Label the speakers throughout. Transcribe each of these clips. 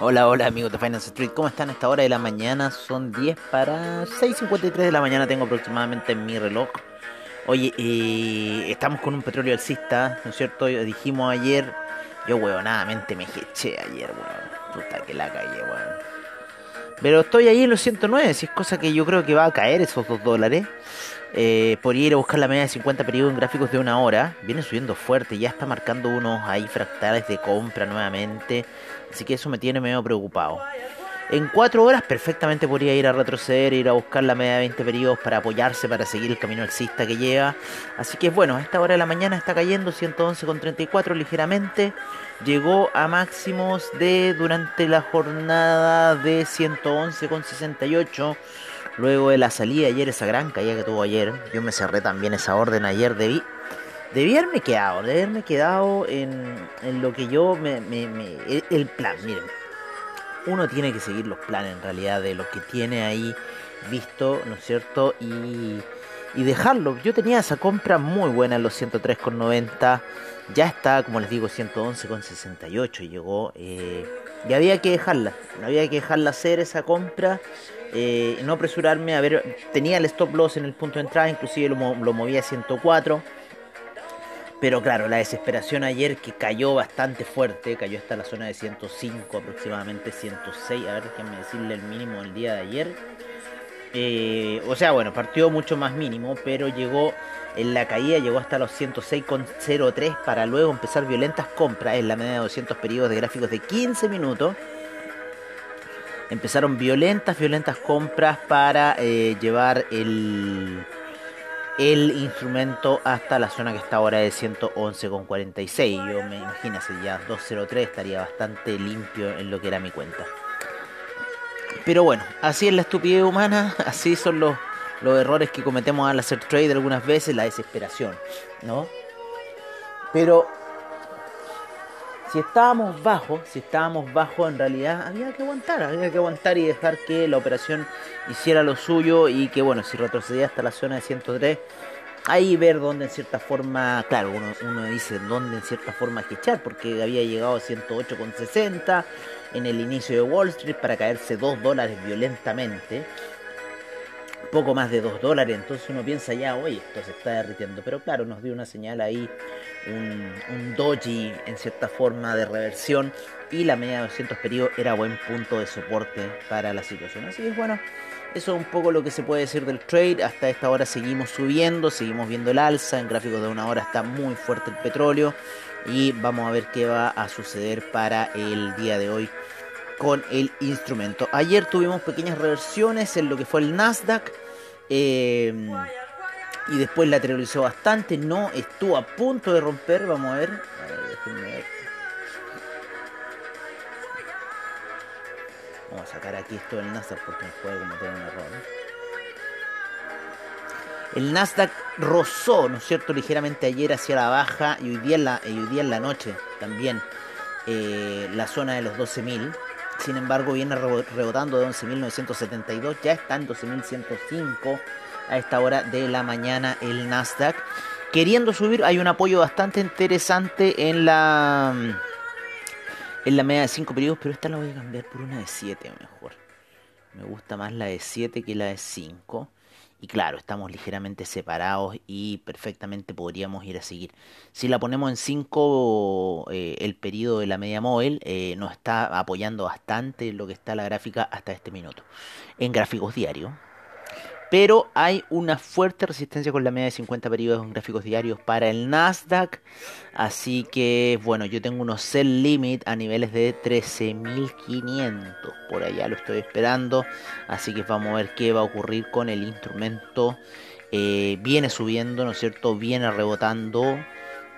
Speaker 1: Hola, hola amigos de Finance Street, ¿cómo están esta hora de la mañana? Son 10 para 6.53 de la mañana, tengo aproximadamente en mi reloj. Oye, eh, estamos con un petróleo alcista, ¿no es cierto? Dijimos ayer, yo huevonadamente me eché ayer, weón. Puta que la calle, weón. Pero estoy ahí en los 109, si es cosa que yo creo que va a caer esos 2 dólares. Eh, por ir a buscar la media de 50 periodos en gráficos de una hora. Viene subiendo fuerte, ya está marcando unos ahí fractales de compra nuevamente. Así que eso me tiene medio preocupado. En 4 horas perfectamente podría ir a retroceder, ir a buscar la media de 20 periodos para apoyarse, para seguir el camino alcista que lleva. Así que bueno, a esta hora de la mañana está cayendo 111,34 ligeramente. Llegó a máximos de durante la jornada de 111,68. Luego de la salida ayer, esa gran caída que tuvo ayer, yo me cerré también esa orden ayer. Debí, debí haberme quedado, debí haberme quedado en, en lo que yo me, me, me- el, plan. Miren, uno tiene que seguir los planes en realidad de lo que tiene ahí visto, ¿no es cierto? Y, y dejarlo. Yo tenía esa compra muy buena en los 103,90. Ya está, como les digo, 111,68 llegó. eh, y había que dejarla. Había que dejarla hacer esa compra. eh, no apresurarme a ver. Tenía el stop loss en el punto de entrada. Inclusive lo, lo movía a 104. Pero claro, la desesperación ayer que cayó bastante fuerte, cayó hasta la zona de 105, aproximadamente 106. A ver, déjenme decirle el mínimo del día de ayer. Eh, o sea, bueno, partió mucho más mínimo, pero llegó en la caída, llegó hasta los 106,03 para luego empezar violentas compras en la media de 200 periodos de gráficos de 15 minutos. Empezaron violentas, violentas compras para eh, llevar el, el instrumento hasta la zona que está ahora de 111,46. Yo me imagínese ya 203 estaría bastante limpio en lo que era mi cuenta. Pero bueno, así es la estupidez humana, así son los, los errores que cometemos al hacer trade algunas veces, la desesperación, ¿no? Pero si estábamos bajos, si estábamos bajos en realidad había que aguantar, había que aguantar y dejar que la operación hiciera lo suyo y que bueno, si retrocedía hasta la zona de 103, ahí ver dónde en cierta forma, claro, uno, dice dónde en cierta forma hay que echar, porque había llegado a 108,60 en el inicio de Wall Street para caerse 2 dólares violentamente. Poco más de 2 dólares, entonces uno piensa ya, oye, esto se está derritiendo. Pero claro, nos dio una señal ahí, un, un doji en cierta forma de reversión. Y la media de 200 periodos era buen punto de soporte para la situación. Así que bueno, eso es un poco lo que se puede decir del trade. Hasta esta hora seguimos subiendo, seguimos viendo el alza. En gráficos de una hora está muy fuerte el petróleo. Y vamos a ver qué va a suceder para el día de hoy con el instrumento. Ayer tuvimos pequeñas reversiones en lo que fue el Nasdaq. eh, y después lateralizó bastante. No estuvo a punto de romper. Vamos a ver. Vamos a sacar aquí esto del Nasdaq porque me puede cometer un error. El Nasdaq rozó, ¿no es cierto?, ligeramente ayer hacia la baja y hoy día en la, hoy día en la noche también eh, la zona de los 12.000. Sin embargo, viene rebo- rebotando de 11.972, ya está en 12.105 a esta hora de la mañana el Nasdaq. Queriendo subir, hay un apoyo bastante interesante en la en la media de 5 periodos, pero esta la voy a cambiar por una de 7 mejor. Me gusta más la de 7 que la de 5. Y claro, estamos ligeramente separados y perfectamente podríamos ir a seguir. Si la ponemos en 5, el periodo de la media móvil eh, nos está apoyando bastante lo que está la gráfica hasta este minuto. En gráficos diarios. Pero hay una fuerte resistencia con la media de 50 periodos en gráficos diarios para el Nasdaq. Así que, bueno, yo tengo unos sell limit a niveles de 13.500. Por allá lo estoy esperando. Así que vamos a ver qué va a ocurrir con el instrumento. Eh, viene subiendo, ¿no es cierto? Viene rebotando.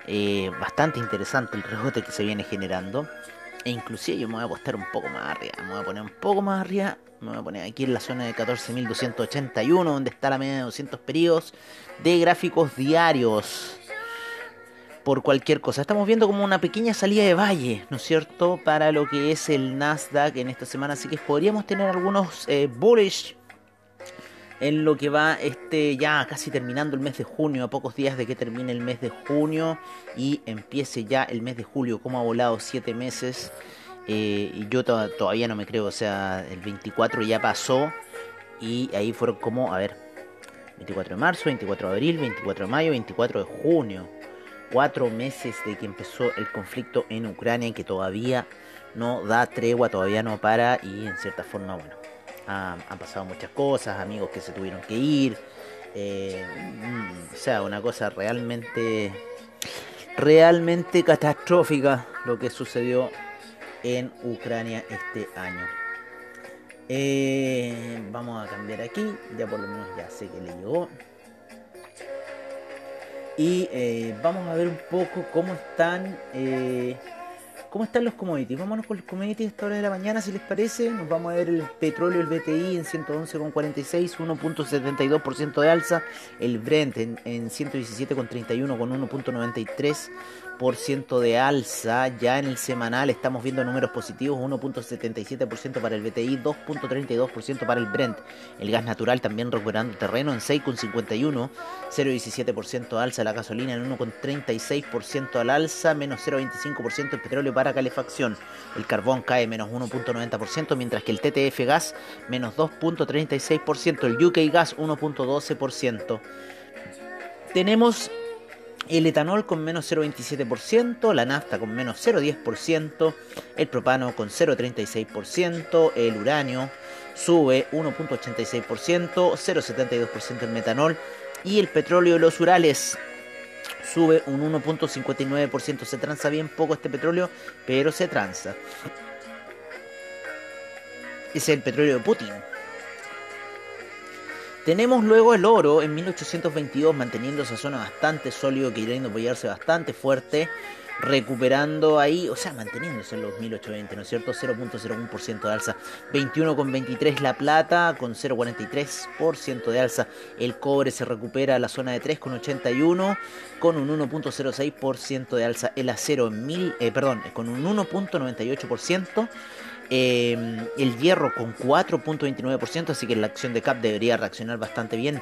Speaker 1: Eh, bastante interesante el rebote que se viene generando. E inclusive yo me voy a apostar un poco más arriba. Me voy a poner un poco más arriba. Me voy a poner aquí en la zona de 14.281, donde está la media de 200 periodos de gráficos diarios. Por cualquier cosa. Estamos viendo como una pequeña salida de valle, ¿no es cierto? Para lo que es el Nasdaq en esta semana. Así que podríamos tener algunos eh, bullish en lo que va este ya casi terminando el mes de junio, a pocos días de que termine el mes de junio y empiece ya el mes de julio, como ha volado siete meses. Eh, y yo todavía no me creo, o sea, el 24 ya pasó y ahí fueron como, a ver, 24 de marzo, 24 de abril, 24 de mayo, 24 de junio. Cuatro meses de que empezó el conflicto en Ucrania que todavía no da tregua, todavía no para y en cierta forma, bueno, han pasado muchas cosas, amigos que se tuvieron que ir. Eh, mm, o sea, una cosa realmente, realmente catastrófica lo que sucedió en Ucrania este año. Eh, vamos a cambiar aquí, ya por lo menos ya sé que le llegó. Y eh, vamos a ver un poco cómo están ¿Cómo están los commodities? Vámonos con los commodities a esta hora de la mañana, si les parece. Nos vamos a ver el petróleo, el BTI en 111,46, 1.72% de alza. El Brent en, en 117,31 con 1.93 de alza. Ya en el semanal estamos viendo números positivos, 1.77% para el BTI, 2.32% para el Brent. El gas natural también recuperando terreno en 6.51, 0.17% alza la gasolina en 1.36% al alza, menos 0.25% el petróleo para calefacción. El carbón cae menos 1.90%, mientras que el TTF gas menos 2.36%, el UK gas 1.12%. Tenemos el etanol con menos 0,27%, la nafta con menos 0,10%, el propano con 0,36%, el uranio sube 1,86%, 0,72% el metanol y el petróleo de los Urales sube un 1.59%. Se tranza bien poco este petróleo, pero se tranza. Es el petróleo de Putin. Tenemos luego el oro en 1822 manteniendo esa zona bastante sólido, queriendo apoyarse bastante fuerte, recuperando ahí, o sea, manteniéndose en los 1820, ¿no es cierto? 0.01% de alza, 21,23 la plata con 0.43% de alza, el cobre se recupera a la zona de 3,81 con un 1.06% de alza, el acero en mil, eh, perdón, con un 1.98%. Em, el hierro con 4.29%, así que la acción de CAP debería reaccionar bastante bien.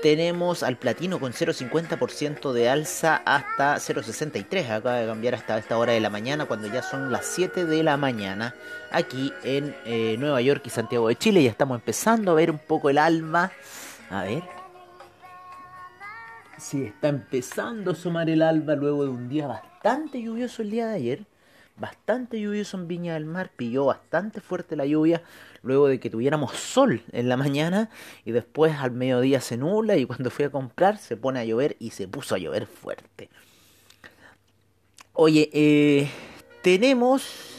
Speaker 1: Tenemos al platino con 0.50% de alza hasta 0.63. Acaba de cambiar hasta esta hora de la mañana, cuando ya son las 7 de la mañana, aquí en eh, Nueva York y Santiago de Chile. Ya estamos empezando a ver un poco el alma. A ver. Sí, está empezando a sumar el alba luego de un día bastante lluvioso el día de ayer bastante lluvioso en Viña del Mar, pilló bastante fuerte la lluvia luego de que tuviéramos sol en la mañana y después al mediodía se nula y cuando fui a comprar se pone a llover y se puso a llover fuerte. Oye, eh, tenemos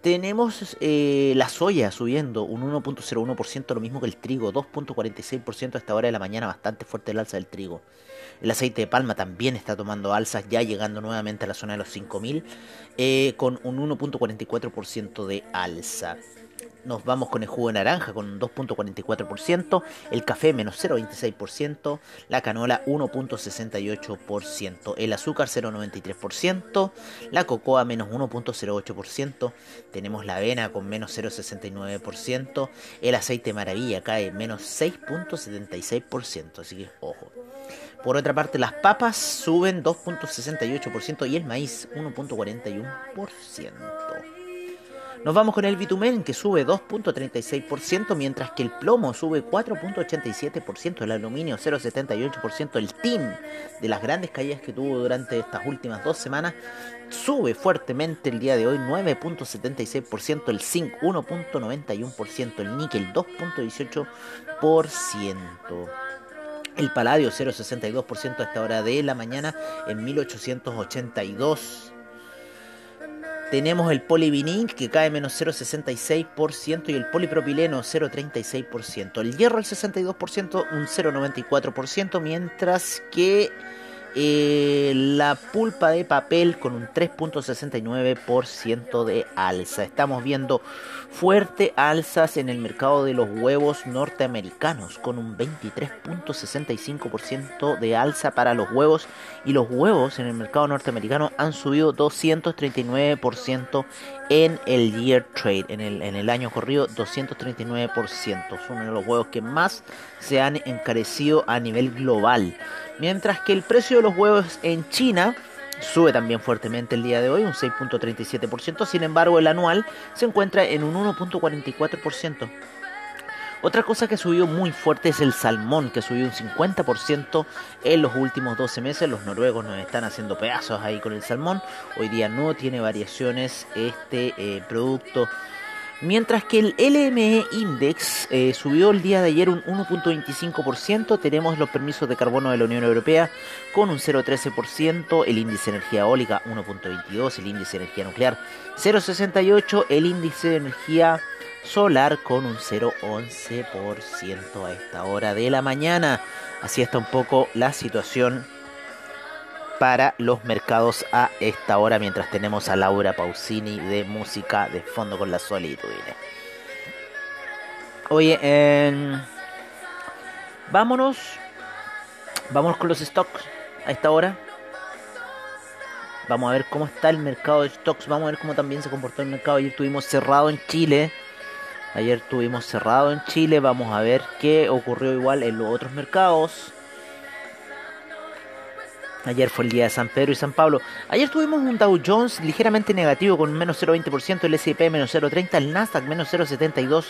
Speaker 1: tenemos eh, la soya subiendo un 1.01%, lo mismo que el trigo, 2.46% a esta hora de la mañana, bastante fuerte el alza del trigo. El aceite de palma también está tomando alzas, ya llegando nuevamente a la zona de los 5000, eh, con un 1.44% de alza. Nos vamos con el jugo de naranja con un 2.44%, el café menos 0.26%, la canola 1.68%, el azúcar 0.93%, la cocoa menos 1.08%, tenemos la avena con menos 0.69%, el aceite maravilla cae menos 6.76%, así que ojo. Por otra parte, las papas suben 2.68% y el maíz 1.41%. Nos vamos con el bitumen que sube 2.36%, mientras que el plomo sube 4.87%, el aluminio 0.78%, el tin de las grandes caídas que tuvo durante estas últimas dos semanas sube fuertemente el día de hoy 9.76%, el zinc 1.91%, el níquel 2.18%. El paladio 0,62% a esta hora de la mañana en 1882. Tenemos el polivinil que cae menos 0,66% y el polipropileno 0,36%. El hierro el 62%, un 0,94%, mientras que eh, la pulpa de papel con un 3.69% de alza. Estamos viendo fuerte alzas en el mercado de los huevos norteamericanos con un 23.65% de alza para los huevos y los huevos en el mercado norteamericano han subido 239% en el year trade, en el, en el año corrido 239%. Son uno de los huevos que más se han encarecido a nivel global. Mientras que el precio de los huevos en China sube también fuertemente el día de hoy, un 6.37%, sin embargo el anual se encuentra en un 1.44%. Otra cosa que subió muy fuerte es el salmón, que subió un 50% en los últimos 12 meses. Los noruegos nos están haciendo pedazos ahí con el salmón. Hoy día no tiene variaciones este eh, producto Mientras que el LME Index eh, subió el día de ayer un 1.25%, tenemos los permisos de carbono de la Unión Europea con un 0.13%, el índice de energía eólica 1.22%, el índice de energía nuclear 0.68%, el índice de energía solar con un 0.11% a esta hora de la mañana. Así está un poco la situación para los mercados a esta hora mientras tenemos a Laura Pausini de música de fondo con la solitud. Oye, vámonos. Vámonos con los stocks a esta hora. Vamos a ver cómo está el mercado de stocks. Vamos a ver cómo también se comportó el mercado. Ayer tuvimos cerrado en Chile. Ayer tuvimos cerrado en Chile. Vamos a ver qué ocurrió igual en los otros mercados. Ayer fue el día de San Pedro y San Pablo. Ayer tuvimos un Dow Jones ligeramente negativo con menos 0,20%, el S&P menos 0,30%, el Nasdaq menos 0,72%,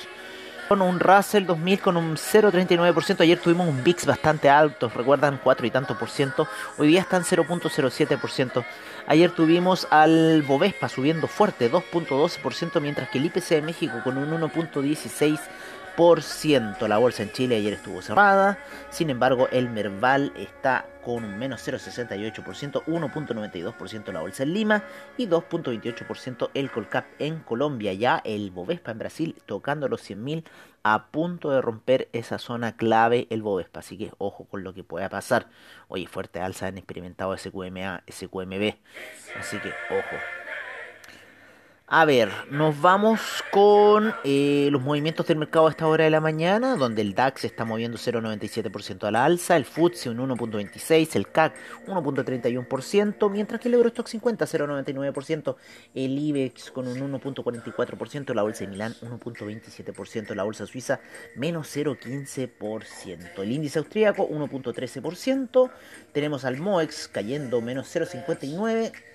Speaker 1: con un Russell 2000 con un 0,39%. Ayer tuvimos un VIX bastante alto, recuerdan 4 y tanto por ciento. Hoy día están 0,07%. Ayer tuvimos al Bovespa subiendo fuerte, 2,12%, mientras que el IPC de México con un 1,16%. La bolsa en Chile ayer estuvo cerrada. Sin embargo, el Merval está con un menos 0,68%, 1.92% la bolsa en Lima y 2.28% el Colcap en Colombia. Ya el Bovespa en Brasil tocando los 100.000 a punto de romper esa zona clave el Bovespa. Así que ojo con lo que pueda pasar. Oye, fuerte alza han experimentado SQMA, SQMB. Así que ojo. A ver, nos vamos con eh, los movimientos del mercado a esta hora de la mañana, donde el DAX está moviendo 0,97% a la alza, el FTSE un 1,26%, el CAC 1,31%, mientras que el Eurostock 50 0,99%, el IBEX con un 1,44%, la bolsa de Milán 1,27%, la bolsa suiza menos 0,15%, el índice austríaco 1,13%, tenemos al MOEX cayendo menos 0,59%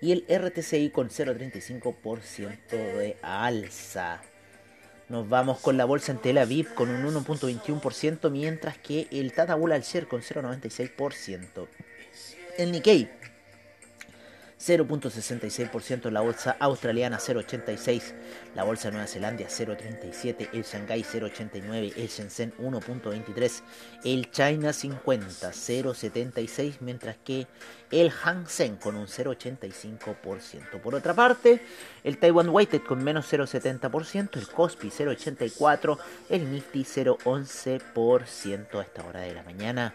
Speaker 1: y el RTCI con 0,35% de alza. Nos vamos con la bolsa en Tel Aviv con un 1.21%, mientras que el Tata Bull Share con 0.96%. El Nikkei 0.66%, la bolsa australiana 0.86%, la bolsa de Nueva Zelanda 0.37%, el Shanghai 0.89%, el Shenzhen 1.23%, el China 50 0.76%, mientras que el Hang Seng con un 0.85%. Por otra parte, el Taiwan Weighted con menos 0.70%, el Kospi 0.84%, el Nifty 0.11% a esta hora de la mañana.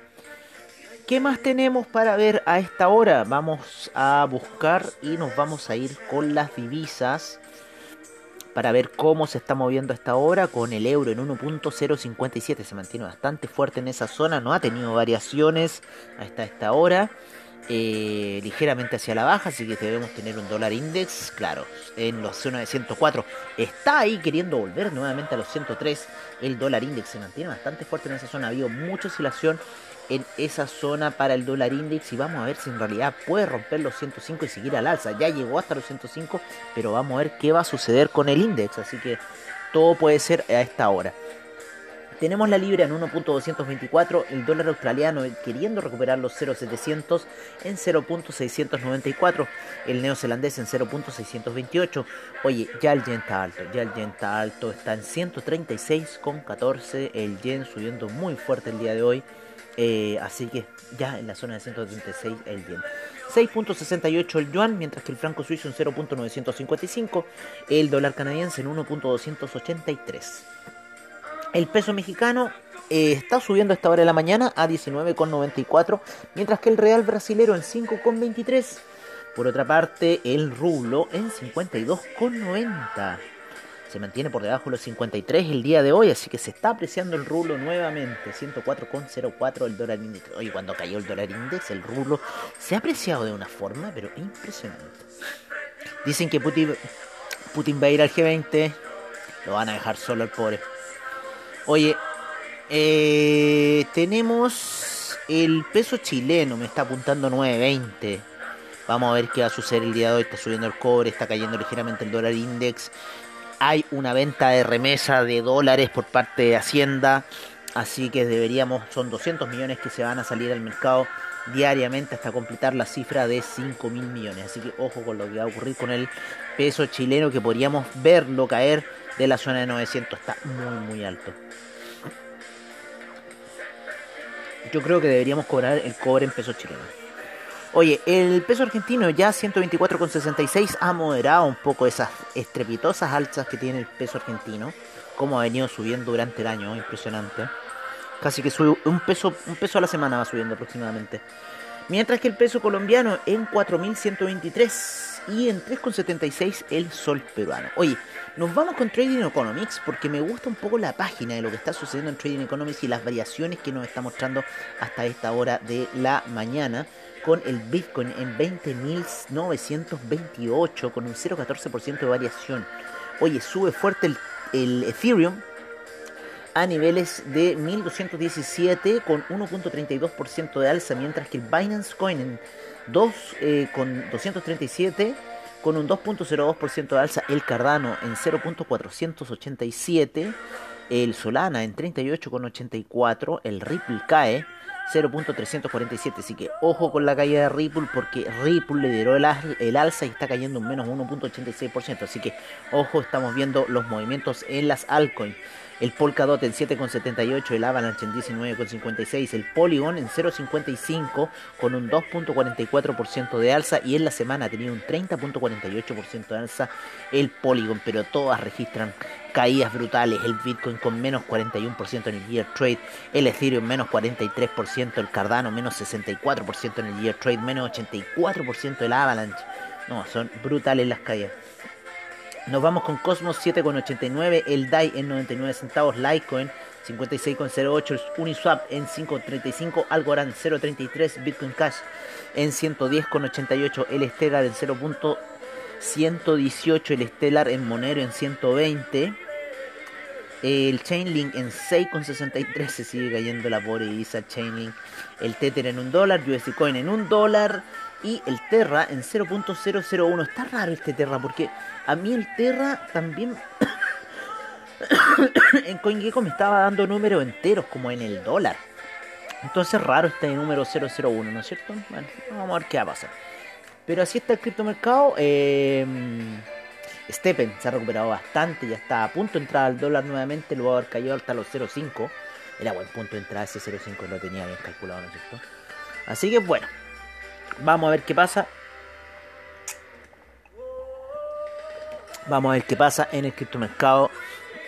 Speaker 1: ¿Qué más tenemos para ver a esta hora? Vamos a buscar y nos vamos a ir con las divisas para ver cómo se está moviendo a esta hora con el euro en 1.057. Se mantiene bastante fuerte en esa zona, no ha tenido variaciones hasta esta hora. Eh, ligeramente hacia la baja, así que debemos tener un dólar index, claro, en la zona de 104. Está ahí queriendo volver nuevamente a los 103. El dólar index se mantiene bastante fuerte en esa zona. Ha habido mucha oscilación en esa zona para el dólar index y vamos a ver si en realidad puede romper los 105 y seguir al alza. Ya llegó hasta los 105, pero vamos a ver qué va a suceder con el index, así que todo puede ser a esta hora. Tenemos la libra en 1.224, el dólar australiano queriendo recuperar los 0.700 en 0.694, el neozelandés en 0.628. Oye, ya el yen está alto, ya el yen está alto, está en 136,14, el yen subiendo muy fuerte el día de hoy. Eh, así que ya en la zona de 136 el yen. 6.68 el yuan, mientras que el franco suizo en 0.955, el dólar canadiense en 1.283. El peso mexicano eh, está subiendo a esta hora de la mañana a 19,94, mientras que el real brasilero en 5,23. Por otra parte, el rublo en 52,90. Se mantiene por debajo de los 53 el día de hoy, así que se está apreciando el rublo nuevamente. 104,04 el dólar índice. Oye, cuando cayó el dólar índice, el rublo se ha apreciado de una forma, pero impresionante. Dicen que Putin, Putin va a ir al G20. Lo van a dejar solo al pobre. Oye, eh, tenemos el peso chileno, me está apuntando 9.20. Vamos a ver qué va a suceder el día de hoy. Está subiendo el cobre, está cayendo ligeramente el dólar index. Hay una venta de remesa de dólares por parte de Hacienda. Así que deberíamos, son 200 millones que se van a salir al mercado diariamente hasta completar la cifra de 5 mil millones. Así que ojo con lo que va a ocurrir con el peso chileno que podríamos verlo caer de la zona de 900. Está muy, muy alto. Yo creo que deberíamos cobrar el cobre en pesos chilenos. Oye, el peso argentino ya 124,66 ha moderado un poco esas estrepitosas alzas que tiene el peso argentino, como ha venido subiendo durante el año, impresionante. Casi que sube un peso, un peso a la semana va subiendo aproximadamente. Mientras que el peso colombiano en 4.123 y en 3,76 el sol peruano. Oye, nos vamos con Trading Economics porque me gusta un poco la página de lo que está sucediendo en Trading Economics y las variaciones que nos está mostrando hasta esta hora de la mañana con el Bitcoin en 20.928 con un 0,14% de variación. Oye, sube fuerte el, Ethereum a niveles de 1217 con 1.32% de alza, mientras que el Binance Coin en 2 eh, con 237 con un 2.02% de alza, el Cardano en 0.487, el Solana en 38.84, el Ripple cae 0.347, así que ojo con la caída de Ripple porque Ripple lideró el, el alza y está cayendo un menos 1.86%, así que ojo, estamos viendo los movimientos en las altcoins el Polkadot en 7,78, el Avalanche en 19,56, el Polygon en 0,55 con un 2,44% de alza y en la semana ha tenido un 30,48% de alza el Polygon, pero todas registran caídas brutales, el Bitcoin con menos 41% en el Year Trade, el Ethereum menos 43%, el Cardano menos 64% en el Year Trade, menos 84% el Avalanche. No, son brutales las caídas. Nos vamos con Cosmos 7,89, el DAI en 99 centavos, Litecoin 56,08, Uniswap en 5,35, Algorand 0,33, Bitcoin Cash en 110,88, el Stellar en 0.118, el Stellar en Monero en 120, el Chainlink en 6,63, se sigue cayendo la pobre Isa Chainlink, el Tether en un dólar, USD Coin en un dólar, y el Terra en 0.001. Está raro este Terra porque a mí el Terra también en CoinGecko me estaba dando números enteros como en el dólar. Entonces raro este número 001, ¿no es cierto? Bueno, vamos a ver qué va a pasar. Pero así está el criptomercado. Eh, Steppen se ha recuperado bastante, ya está a punto de entrar al dólar nuevamente, luego haber caído hasta los 0.5. Era buen punto de entrada ese 0.5, lo tenía bien calculado, ¿no es cierto? Así que bueno, Vamos a ver qué pasa. Vamos a ver qué pasa en el criptomercado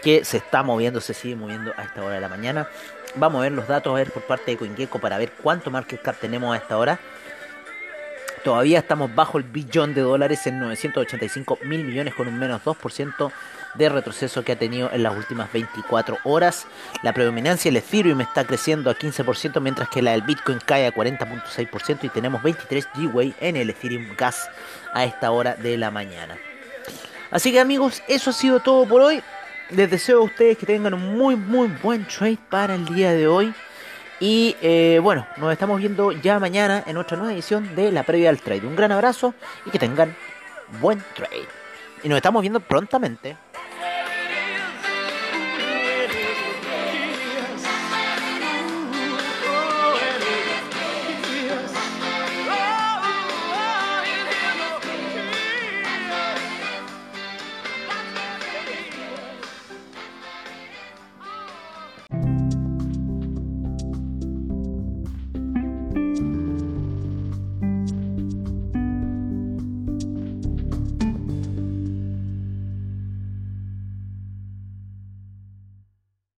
Speaker 1: que se está moviendo, se sigue moviendo a esta hora de la mañana. Vamos a ver los datos a ver por parte de CoinGecko para ver cuánto market cap tenemos a esta hora. Todavía estamos bajo el billón de dólares en 985 mil millones con un menos 2% de retroceso que ha tenido en las últimas 24 horas. La predominancia del Ethereum está creciendo a 15%, mientras que la del Bitcoin cae a 40.6% y tenemos 23 Gwei en el Ethereum Gas a esta hora de la mañana. Así que amigos, eso ha sido todo por hoy. Les deseo a ustedes que tengan un muy muy buen trade para el día de hoy. Y eh, bueno, nos estamos viendo ya mañana en otra nueva edición de la previa al trade. Un gran abrazo y que tengan buen trade. Y nos estamos viendo prontamente